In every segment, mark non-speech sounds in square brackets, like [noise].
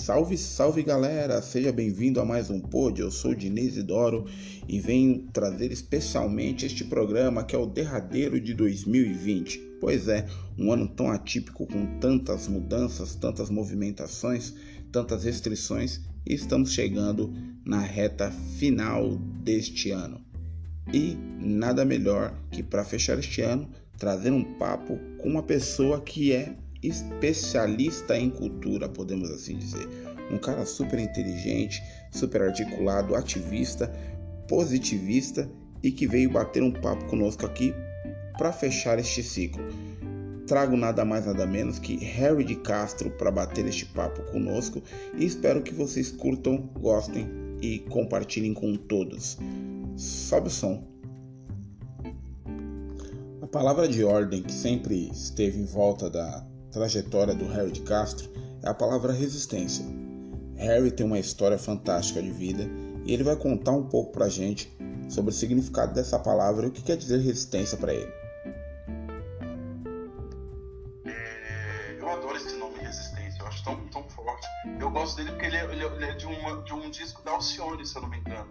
Salve, salve galera! Seja bem-vindo a mais um pod. Eu sou Diniz Idoro e venho trazer especialmente este programa que é o derradeiro de 2020. Pois é, um ano tão atípico com tantas mudanças, tantas movimentações, tantas restrições e estamos chegando na reta final deste ano. E nada melhor que para fechar este ano trazer um papo com uma pessoa que é especialista em cultura, podemos assim dizer. Um cara super inteligente, super articulado, ativista, positivista e que veio bater um papo conosco aqui para fechar este ciclo. Trago nada mais nada menos que Harry de Castro para bater este papo conosco e espero que vocês curtam, gostem e compartilhem com todos. Sobe o som. A palavra de ordem que sempre esteve em volta da trajetória do Harry de Castro é a palavra resistência. Harry tem uma história fantástica de vida e ele vai contar um pouco pra gente sobre o significado dessa palavra e o que quer dizer resistência para ele. É, eu adoro esse nome resistência, eu acho tão, tão forte. Eu gosto dele porque ele é, ele é, é de, uma, de um disco da Alcione, se eu não me engano.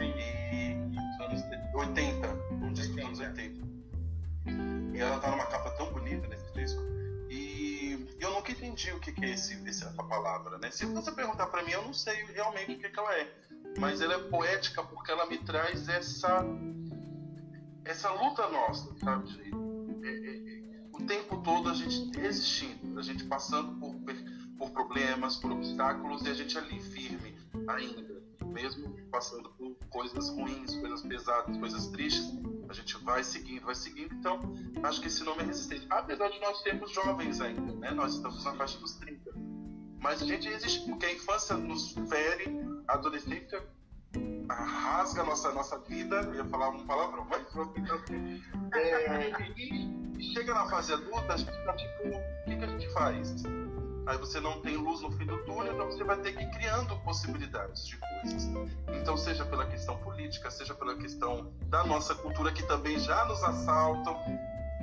E anos 80, entendi o que, que é esse, essa palavra, né? Se você perguntar para mim, eu não sei realmente o que, que ela é, mas ela é poética porque ela me traz essa essa luta nossa, sabe? É, é, é, o tempo todo a gente resistindo, a gente passando por, por problemas, por obstáculos e a gente ali firme ainda, mesmo passando por coisas ruins, coisas pesadas, coisas tristes, a gente vai seguindo, vai seguindo. Então, acho que esse nome é resistente. Apesar de nós sermos jovens ainda, né? Nós estamos na faixa dos 30. Mas a gente resiste porque a infância nos fere, a adolescência rasga a nossa, nossa vida. Eu ia falar um palavrão, mas é, e chega na fase adulta, a gente tá tipo, o que, que a gente faz? Aí você não tem luz no fim do túnel, então você vai ter que ir criando possibilidades de coisas. Então, seja pela questão política, seja pela questão da nossa cultura, que também já nos assaltam,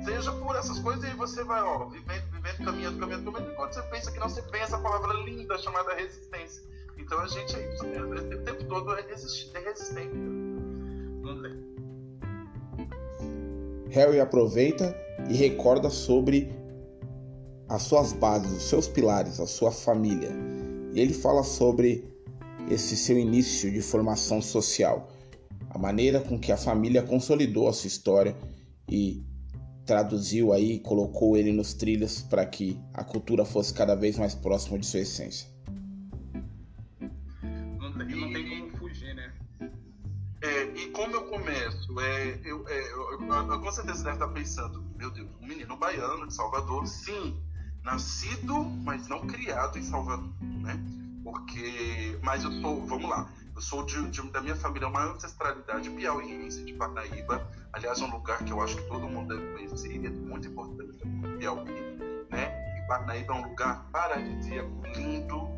seja por essas coisas, e você vai, ó, vivendo, vivendo, caminhando, caminhando, caminhando, quando você pensa que não, você pensa a palavra linda chamada resistência. Então, a gente é o tempo todo é, resistir, é resistente. Não tem. Harry aproveita e recorda sobre as suas bases, os seus pilares, a sua família. E ele fala sobre esse seu início de formação social, a maneira com que a família consolidou a sua história e traduziu aí, colocou ele nos trilhos para que a cultura fosse cada vez mais próxima de sua essência. Não tem, não tem como fugir, né? É, e como eu começo? É, eu, é, eu, eu, eu, com certeza deve estar pensando, meu Deus, um menino baiano de Salvador, sim, nascido, mas não criado em Salvador, né? Porque, mas eu sou, vamos lá, eu sou de, de da minha família uma ancestralidade piauiense de Parnaíba, aliás é um lugar que eu acho que todo mundo deve conhecer, é muito importante, Piauí, né? E Parnaíba é um lugar paradisíaco, lindo,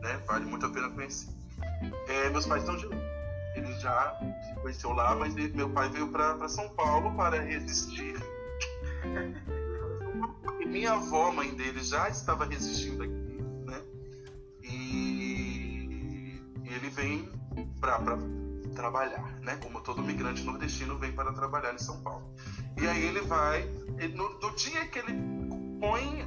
né? Vale muito a pena conhecer. É, meus pais estão de. Ele já se conheceu lá, mas meu pai veio para São Paulo para resistir [laughs] minha avó, mãe dele, já estava resistindo aqui, né? E, e ele vem para trabalhar, né? Como todo migrante nordestino vem para trabalhar em São Paulo. E aí ele vai, ele, no, no, dia que ele põe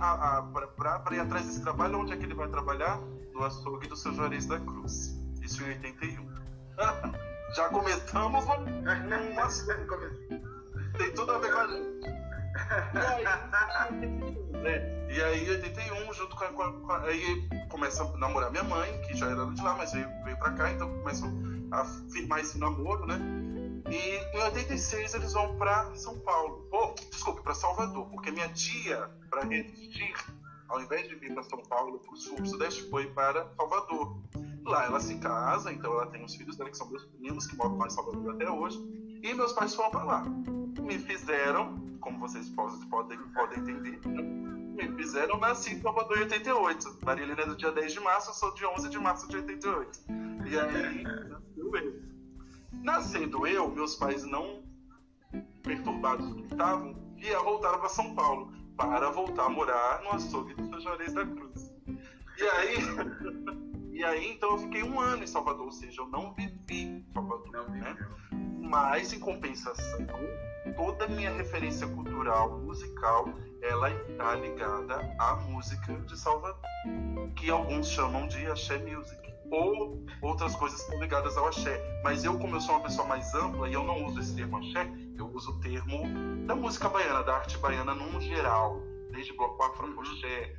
para ir atrás desse trabalho, onde é que ele vai trabalhar? No açougue do seu Juarez da Cruz. Isso em 81. [laughs] Já começamos uma, [laughs] Tem tudo a ver com a gente. E aí, né? E aí, em 81, junto com a, com a, Aí começa a namorar minha mãe, que já era de lá, mas veio, veio pra cá, então começam a firmar esse namoro, né? E em 86 eles vão pra São Paulo. Oh, desculpe, pra Salvador, porque minha tia, pra resistir, ao invés de vir para São Paulo, pro sul, pro sudeste, foi para Salvador. Lá ela se casa, então ela tem os filhos dela, que são meus primos, que moram lá em Salvador até hoje. E meus pais foram para lá. Me fizeram como vocês podem, podem entender, me fizeram nasci em Salvador em 88. Maria Helena é do dia 10 de março, eu sou de 11 de março de 88. E aí, nasceu eu. Nascendo eu, meus pais não perturbados que estavam, via voltaram para São Paulo para voltar a morar no açougue do São Juarez da Cruz. E aí, [laughs] E aí, então, eu fiquei um ano em Salvador, ou seja, eu não vivi em Salvador, não né? Mas, em compensação, toda a minha referência cultural, musical, ela está ligada à música de Salvador, que alguns chamam de axé music ou outras coisas estão ligadas ao axé. Mas eu, como eu sou uma pessoa mais ampla e eu não uso esse termo axé, eu uso o termo da música baiana, da arte baiana num geral, desde bloco afro, axé,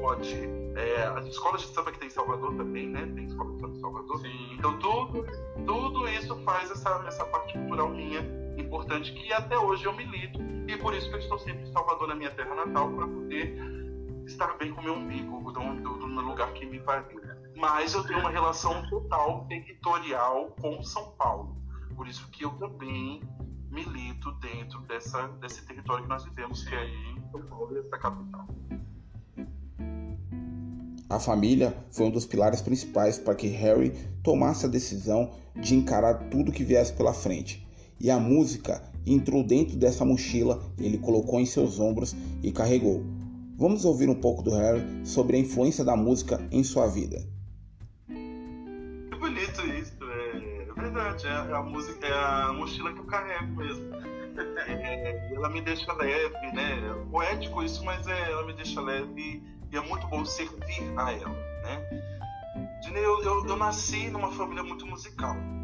pode, é, as escolas de samba que tem em Salvador também, né? Tem escola de samba em Salvador. Sim. Então tudo, tudo isso faz essa, essa parte cultural minha importante que até hoje eu milito e por isso que eu estou sempre em Salvador, na minha terra natal, para poder estar bem com meu umbigo, do, do, do lugar que me pariu mas eu tenho uma relação total territorial com São Paulo. Por isso que eu também milito dentro dessa, desse território que nós vivemos, que é aí São Paulo, essa capital. A família foi um dos pilares principais para que Harry tomasse a decisão de encarar tudo que viesse pela frente. E a música entrou dentro dessa mochila, ele colocou em seus ombros e carregou. Vamos ouvir um pouco do Harry sobre a influência da música em sua vida. verdade, é a música, é a mochila que eu carrego mesmo. É, [laughs] ela me deixa leve, né? É poético isso, mas é, ela me deixa leve e é muito bom servir a ela, né? Eu, eu, eu, nasci numa família muito musical? É,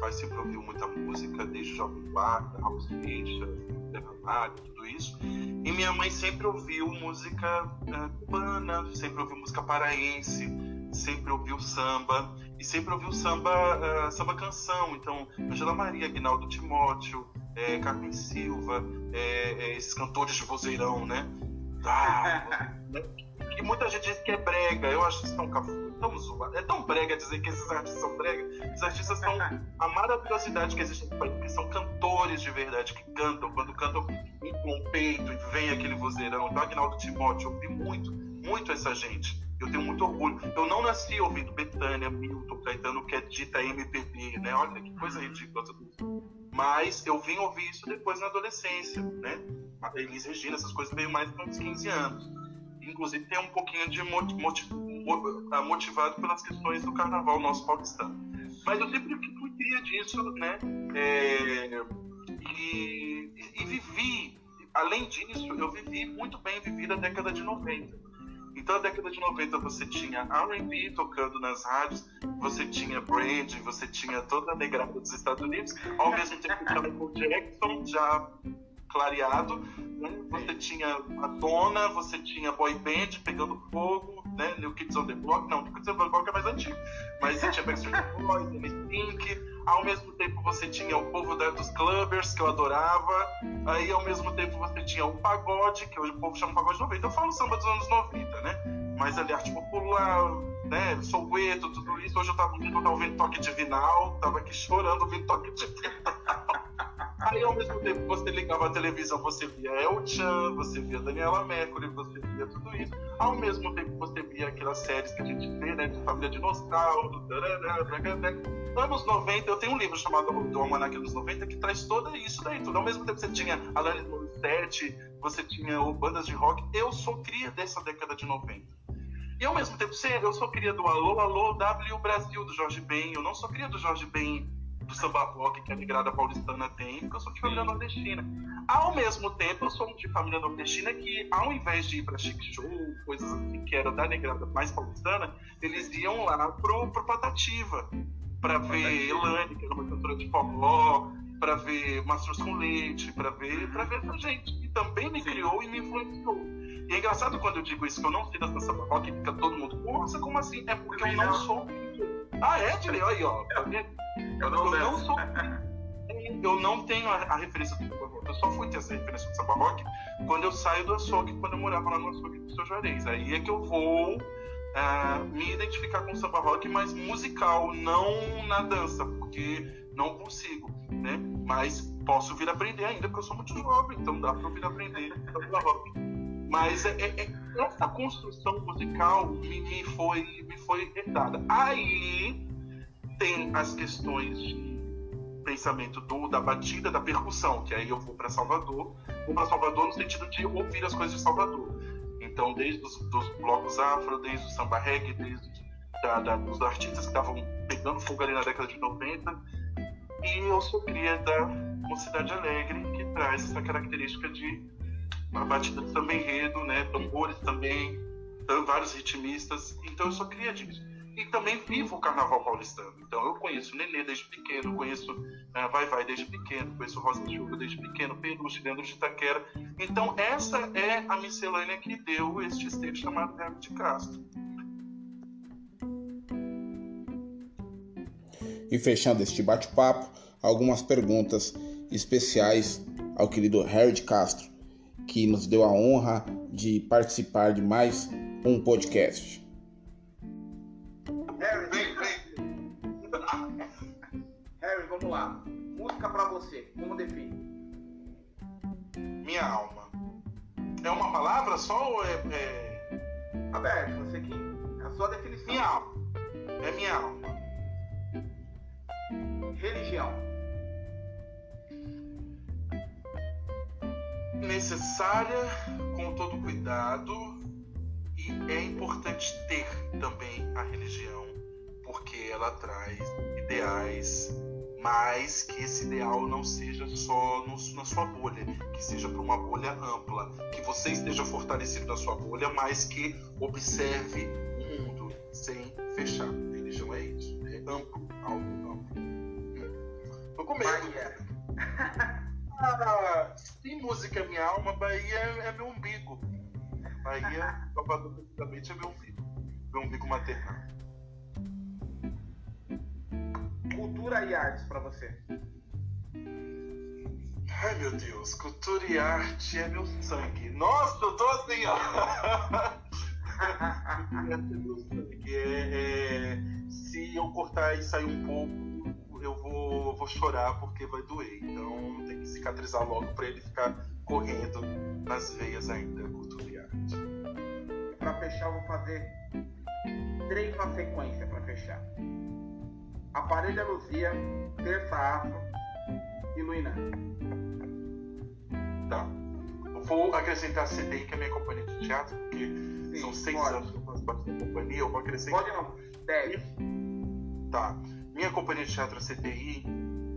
pai sempre ouviu muita música, desde Jovem Guarda, Raul Seixas, Ramalho, tudo isso. E minha mãe sempre ouviu música é, cubana, sempre ouviu música paraense, sempre ouviu samba e sempre ouviu samba, uh, samba canção. Então, Angela Maria, Aguinaldo Timóteo, é, Carmen Silva, é, é, esses cantores de vozeirão, né? Ah? [laughs] E muita gente diz que é brega. Eu acho isso tão tão zoado. É tão brega dizer que esses artistas são brega. Os artistas são [laughs] a maravilhosidade que existe porque são cantores de verdade, que cantam. Quando cantam com o peito e vem aquele vozeirão. Então, Aguinaldo Timóteo, eu vi muito, muito essa gente. Eu tenho muito orgulho. Eu não nasci ouvindo Betânia, Milton, Caetano, que é dita MPB, né? Olha que coisa ridícula Mas eu vim ouvir isso depois na adolescência, né? A Elis Regina, essas coisas veio mais para uns 15 anos. Inclusive tem um pouquinho de ah, motivado pelas questões do carnaval nosso paulistano. Mas eu sempre fui cria disso, né? É, e, e vivi, além disso, eu vivi muito bem, vivi a década de 90 então, na década de 90, você tinha R&B tocando nas rádios, você tinha Brand, você tinha toda a negrada dos Estados Unidos, ao mesmo tempo que Michael Jackson já clareado, né? você tinha Madonna, você tinha boy band pegando fogo, né? New Kids on the Block, não, New Kids on the Block é mais antigo, mas você tinha Backstreet Boys, Pink, ao mesmo tempo você tinha o povo da, dos clubbers, que eu adorava, aí ao mesmo tempo você tinha o pagode, que hoje o povo chama pagode 90, eu falo samba dos anos 90, né? Mas ali arte popular, né? Soueto, tudo isso, hoje eu tava, eu tava ouvindo toque divinal, tava aqui chorando ouvindo toque divinal. Aí, ao mesmo tempo, você ligava a televisão, você via El Chan, você via Daniela Mercury, você via tudo isso. Ao mesmo tempo, você via aquelas séries que a gente vê, né, de Família Dinossauro, anos 90, eu tenho um livro chamado Do Almanac dos 90 que traz tudo isso daí tudo. Ao mesmo tempo, você tinha Alanis Morissette, você tinha bandas de rock. Eu sou cria dessa década de 90. E ao mesmo tempo, eu sou cria do Alô, Alô, W Brasil, do Jorge Ben. Eu não sou cria do Jorge Ben do samba rock que a migrada paulistana tem, porque eu sou de família nordestina. Ao mesmo tempo, eu sou de família nordestina que, ao invés de ir para chic show, coisas assim que era da negrada mais paulistana, eles iam lá pro, pro Patativa, para ver Elane, que era uma cantora de forró, para ver Mastros com Leite, para ver, pra ver essa gente, que também me Sim. criou e me influenciou. E é engraçado quando eu digo isso, que eu não sei da samba rock, fica todo mundo, nossa, como assim? É porque eu não sou ah, é, Dilei? Aí, ó. Tá eu não, eu não sou. Eu não tenho a, a referência do samba rock. Eu só fui ter essa referência do samba rock quando eu saio do açougue, quando eu morava lá no açougue do seu Juarez. Aí é que eu vou uh, me identificar com o samba rock, mas musical, não na dança, porque não consigo, né? Mas posso vir aprender ainda, porque eu sou muito jovem, então dá para eu vir aprender samba rock. Mas é, é, é essa construção musical me, me, foi, me foi herdada. Aí tem as questões de pensamento do, da batida, da percussão, que aí eu vou para Salvador. Vou para Salvador no sentido de ouvir as coisas de Salvador. Então, desde os dos blocos afro, desde o samba reggae, desde da, da, dos artistas que estavam pegando fogo ali na década de 90. E eu sou cria da Mocidade Alegre, que traz essa característica de uma batida de samba enredo, né? tambores também, vários ritmistas. Então eu sou cria disso e também vivo o carnaval paulistano. Então eu conheço Nenê desde pequeno, conheço uh, Vai Vai desde pequeno, conheço Rosa de Chuva desde pequeno, Peruche dentro de Itaquera. Então essa é a miscelânea que deu este esteio chamado Hermes de Castro. E fechando este bate-papo, algumas perguntas especiais ao querido Harry de Castro, que nos deu a honra de participar de mais um podcast. para você? Como define? Minha alma. É uma palavra só ou é. é... Aberto, você que. É a sua definição. Minha alma. É minha alma. Religião. Necessária, com todo cuidado, e é importante ter também a religião, porque ela traz ideais mas que esse ideal não seja só no, na sua bolha, que seja para uma bolha ampla, que você esteja fortalecido na sua bolha, mas que observe o mundo sem fechar. A religião é isso, é amplo, algo amplo. Tô com medo. [laughs] Ah, tem música é minha alma, Bahia é meu umbigo. Bahia, basicamente, é meu umbigo. Meu umbigo maternal. cultura e artes para você? Ai meu Deus, cultura e arte é meu sangue. Nossa, eu tô assim, ó. [laughs] é meu sangue. É, é, se eu cortar e sair um pouco, eu vou, vou chorar porque vai doer. Então tem que cicatrizar logo para ele ficar correndo nas veias ainda, cultura e arte. Para fechar, eu vou fazer três na sequência para fechar. Aparelha Luzia, Terça Afro e Luiná. Tá. vou acrescentar a CDI, que é minha companhia de teatro, porque Sim, são seis pode. anos que eu faço parte da companhia, eu vou acrescentar. Pode não, dez. Tá. Minha companhia de teatro, a CTI,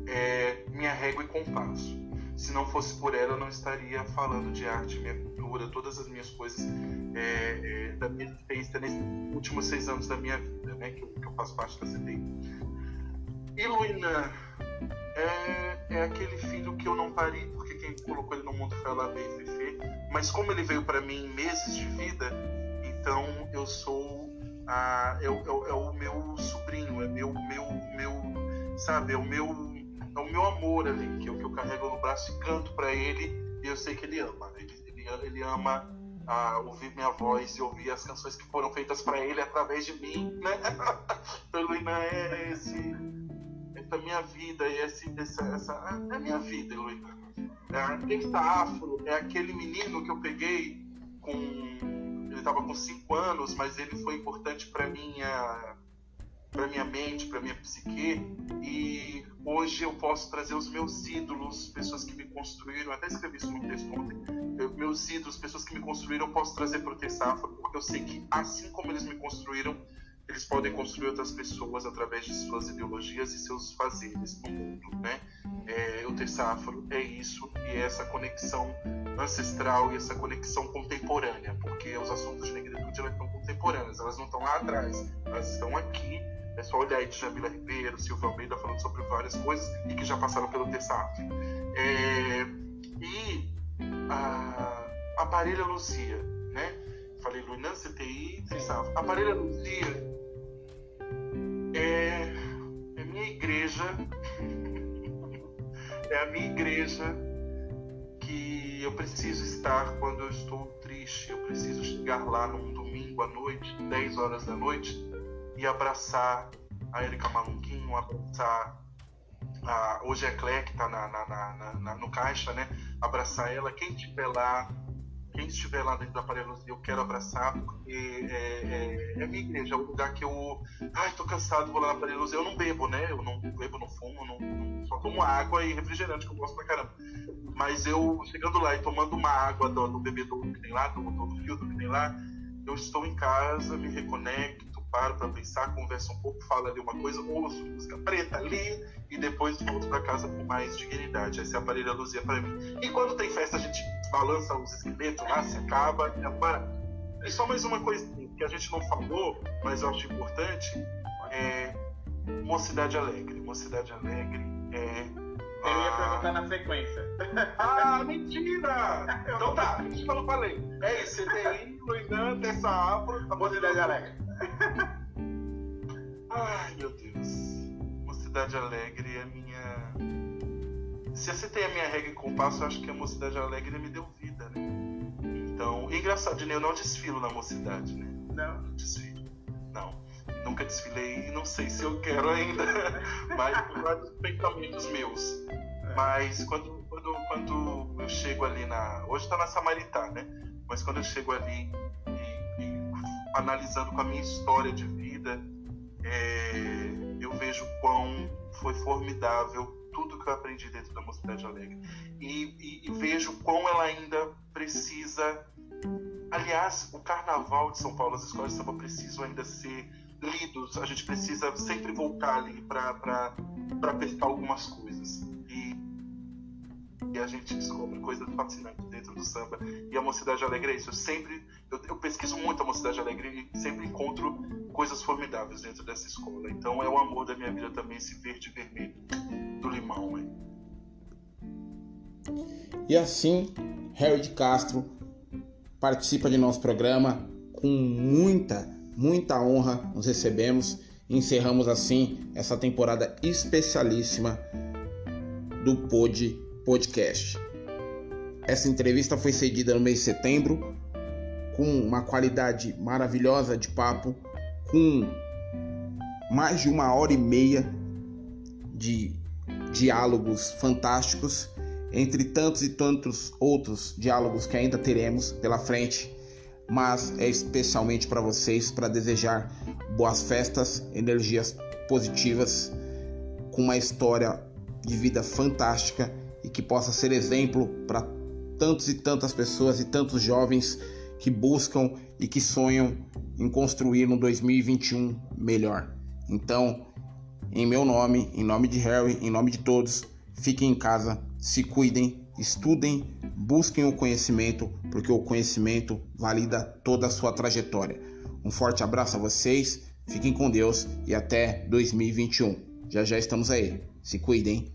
é minha régua e compasso. Se não fosse por ela, eu não estaria falando de arte, minha cultura, todas as minhas coisas é, é, da minha existência nesses últimos seis anos da minha vida, né, que eu, que eu faço parte da CTI. E é, é aquele filho que eu não parei, porque quem colocou ele no mundo foi a Fefe. Mas como ele veio para mim em meses de vida, então eu sou é, é, é, o meu sobrinho, é meu, meu, meu, sabe, é o meu, é o meu amor ali que eu, que eu carrego no braço e canto para ele e eu sei que ele ama. Ele, ele, ele ama ouvir minha voz e ouvir as canções que foram feitas para ele através de mim, né? [laughs] então, Luinan é esse da minha vida e esse, essa, essa é a minha vida, Luísa. É, está afro é aquele menino que eu peguei com estava com 5 anos, mas ele foi importante para minha para minha mente, para minha psique. E hoje eu posso trazer os meus ídolos, pessoas que me construíram, até escrevi isso no texto ontem, meus ídolos, pessoas que me construíram, eu posso trazer para o Tessafra, porque eu sei que assim como eles me construíram, eles podem construir outras pessoas através de suas ideologias e seus fazeres no mundo, né? É, o Tessafro é isso e é essa conexão ancestral e essa conexão contemporânea, porque os assuntos de negritude elas estão contemporâneas, elas não estão lá atrás, elas estão aqui. É só olhar aí de Jamila Ribeiro, Silvio Almeida falando sobre várias coisas e que já passaram pelo Tessafro. É, e a, a Parelha Luzia, né? Falei Luinan CTI, Tessafro. A Parelha Luzia é, é minha igreja, [laughs] é a minha igreja que eu preciso estar quando eu estou triste. Eu preciso chegar lá num domingo à noite, 10 horas da noite, e abraçar a Erika Malunguinho, abraçar a, hoje é a Clé que na, na, na, no caixa, né? Abraçar ela, quem estiver lá quem estiver lá dentro da Aparelhos, eu quero abraçar, porque é, é, é, minha igreja, é o lugar que eu. Ai, tô cansado, vou lá na Aparelhos. Eu não bebo, né? Eu não bebo, não fumo, não, só tomo água e refrigerante, que eu gosto pra caramba. Mas eu, chegando lá e tomando uma água do, do bebedouro que tem lá, do, do filtro que tem lá, eu estou em casa, me reconecto paro para pensar, converso um pouco, falo ali uma coisa, ouço música preta ali e depois volto para casa com mais dignidade. Esse aparelho a luzia para mim. E quando tem festa, balança os esqueletos lá, se acaba, é E só mais uma coisa que a gente não falou, mas eu acho importante, é Mocidade Alegre. Mocidade Alegre é eu ia perguntar na sequência. [laughs] Ah, mentira! Então tá, a gente não falei. É isso, CTI, Luinan, Tessa Afro, a Mocidade Alegre. [laughs] Ai, meu Deus. Mocidade Alegre é minha. Se essa tem a minha regra em compasso, eu acho que a Mocidade Alegre me deu vida, né? Então, engraçado, né? Eu não desfilo na mocidade, né? Não, não desfilo. Não. Nunca desfilei e não sei se eu quero ainda. [laughs] Mas por vários pensamentos meus. É. Mas quando, quando, quando eu chego ali na. Hoje tá na Samaritá, né? Mas quando eu chego ali analisando com a minha história de vida, é, eu vejo quão foi formidável tudo que eu aprendi dentro da Mocidade Alegre. E, e, e vejo quão ela ainda precisa. Aliás, o carnaval de São Paulo, as escolas de samba precisam ainda ser lidos. A gente precisa sempre voltar ali para pescar algumas coisas e a gente descobre coisas fascinantes dentro do samba. E a Mocidade Alegre é isso. Eu sempre, eu, eu, pesquiso muito a Mocidade Alegre e sempre encontro coisas formidáveis dentro dessa escola. Então é o amor da minha vida também, esse verde e vermelho E assim, Harry Castro participa de nosso programa com muita, muita honra. Nos recebemos e encerramos assim essa temporada especialíssima do Pod podcast. Essa entrevista foi cedida no mês de setembro, com uma qualidade maravilhosa de papo, com mais de uma hora e meia de diálogos fantásticos, entre tantos e tantos outros diálogos que ainda teremos pela frente, mas é especialmente para vocês para desejar boas festas, energias positivas, com uma história de vida fantástica e que possa ser exemplo para tantos e tantas pessoas e tantos jovens que buscam e que sonham em construir um 2021 melhor. Então, em meu nome, em nome de Harry, em nome de todos, fiquem em casa, se cuidem, estudem, busquem o conhecimento, porque o conhecimento valida toda a sua trajetória. Um forte abraço a vocês, fiquem com Deus e até 2021. Já já estamos aí. Se cuidem.